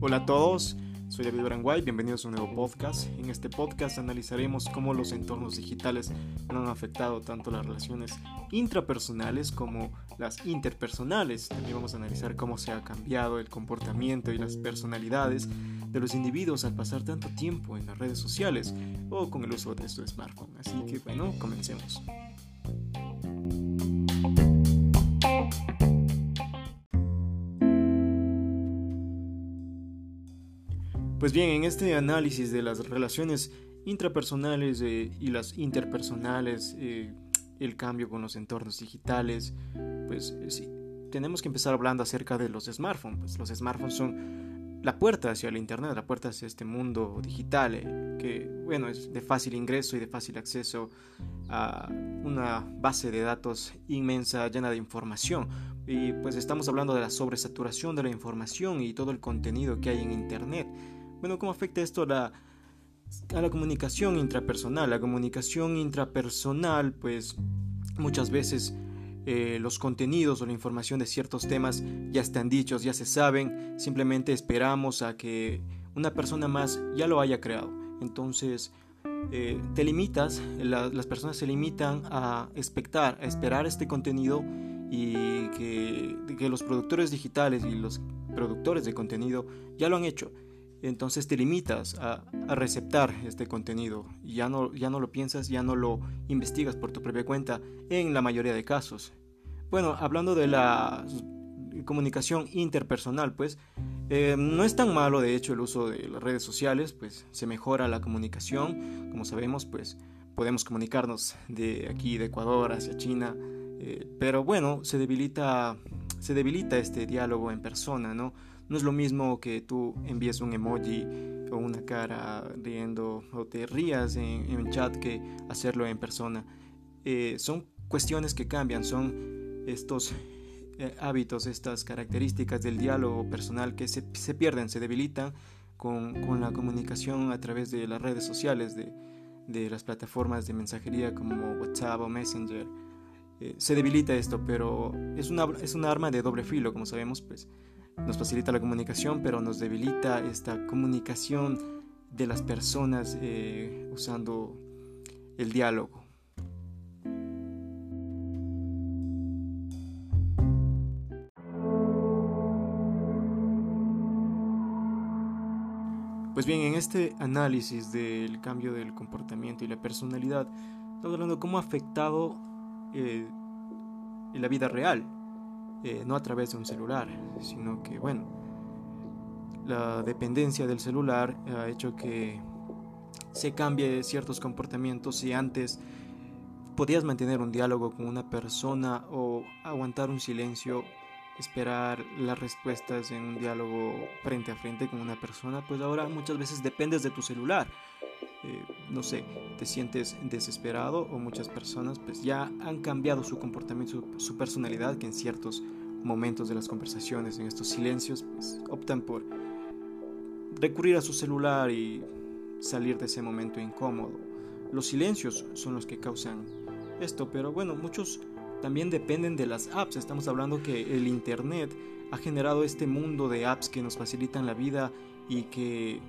Hola a todos, soy David Baranguay, bienvenidos a un nuevo podcast. En este podcast analizaremos cómo los entornos digitales han afectado tanto las relaciones intrapersonales como las interpersonales. También vamos a analizar cómo se ha cambiado el comportamiento y las personalidades de los individuos al pasar tanto tiempo en las redes sociales o con el uso de su smartphone. Así que bueno, comencemos. Pues bien, en este análisis de las relaciones intrapersonales eh, y las interpersonales, eh, el cambio con los entornos digitales, pues eh, sí, tenemos que empezar hablando acerca de los smartphones. Pues los smartphones son la puerta hacia el Internet, la puerta hacia este mundo digital, que bueno, es de fácil ingreso y de fácil acceso a una base de datos inmensa, llena de información. Y pues estamos hablando de la sobresaturación de la información y todo el contenido que hay en Internet. Bueno, ¿cómo afecta esto a la, comunicación intrapersonal? La comunicación intrapersonal, pues muchas veces eh, los contenidos o la información de ciertos temas ya están dichos, ya se saben, simplemente esperamos a que una persona más ya lo haya creado. Entonces, eh, te limitas, las personas se limitan a expectar, a esperar este contenido y que los productores digitales y los productores de contenido ya lo han hecho entonces te limitas a, receptar este contenido ya no, ya no lo piensas, ya no lo investigas por tu propia cuenta en la mayoría de casos. Bueno, hablando de la comunicación interpersonal, pues eh, no es tan malo de hecho el uso de las redes sociales, pues se mejora la comunicación, como sabemos, pues podemos comunicarnos de aquí, de Ecuador hacia China, eh, pero bueno, se debilita, se debilita este diálogo en persona, ¿no? No es lo mismo que tú envíes un emoji o una cara riendo o te rías en, un chat que hacerlo en persona. Eh, son cuestiones que cambian, son estos eh, hábitos, estas características del diálogo personal que se, pierden, se debilitan con, la comunicación a través de las redes sociales, de, las plataformas de mensajería como WhatsApp o Messenger. Eh, se debilita esto, pero es una, es una arma de doble filo, como sabemos, pues nos facilita la comunicación, pero nos debilita esta comunicación de las personas eh, usando el diálogo. Pues bien, en este análisis del cambio del comportamiento y la personalidad, estamos hablando de cómo ha afectado eh, en la vida real eh, no a través de un celular, sino que, bueno, la dependencia del celular ha hecho que se cambie ciertos comportamientos y antes podías mantener un diálogo con una persona o aguantar un silencio, esperar las respuestas en un diálogo frente a frente con una persona, pues ahora muchas veces dependes de tu celular. Eh, no sé, te sientes desesperado o muchas personas pues ya han cambiado su comportamiento, su, personalidad, que en ciertos momentos de las conversaciones, en estos silencios, pues optan por recurrir a su celular y salir de ese momento incómodo. Los silencios son los que causan esto, pero bueno, muchos también dependen de las apps. Estamos hablando que el Internet ha generado este mundo de apps que nos facilitan la vida y que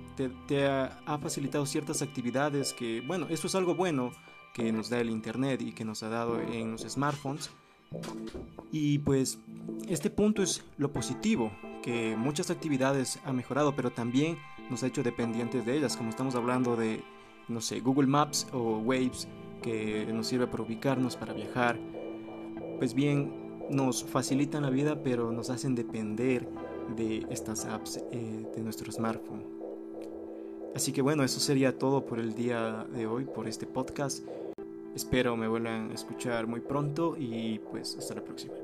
te, ha, facilitado ciertas actividades que, bueno, eso es algo bueno que nos da el Internet y que nos ha dado en los smartphones. Y pues este punto es lo positivo, que muchas actividades ha mejorado, pero también nos ha hecho dependientes de ellas, como estamos hablando de, no sé, Google Maps o Waves, que nos sirve para ubicarnos, para viajar. Pues bien, nos facilitan la vida, pero nos hacen depender de estas apps eh, de nuestro smartphone. Así que bueno, eso sería todo por el día de hoy, por este podcast. Espero me vuelvan a escuchar muy pronto y pues hasta la próxima.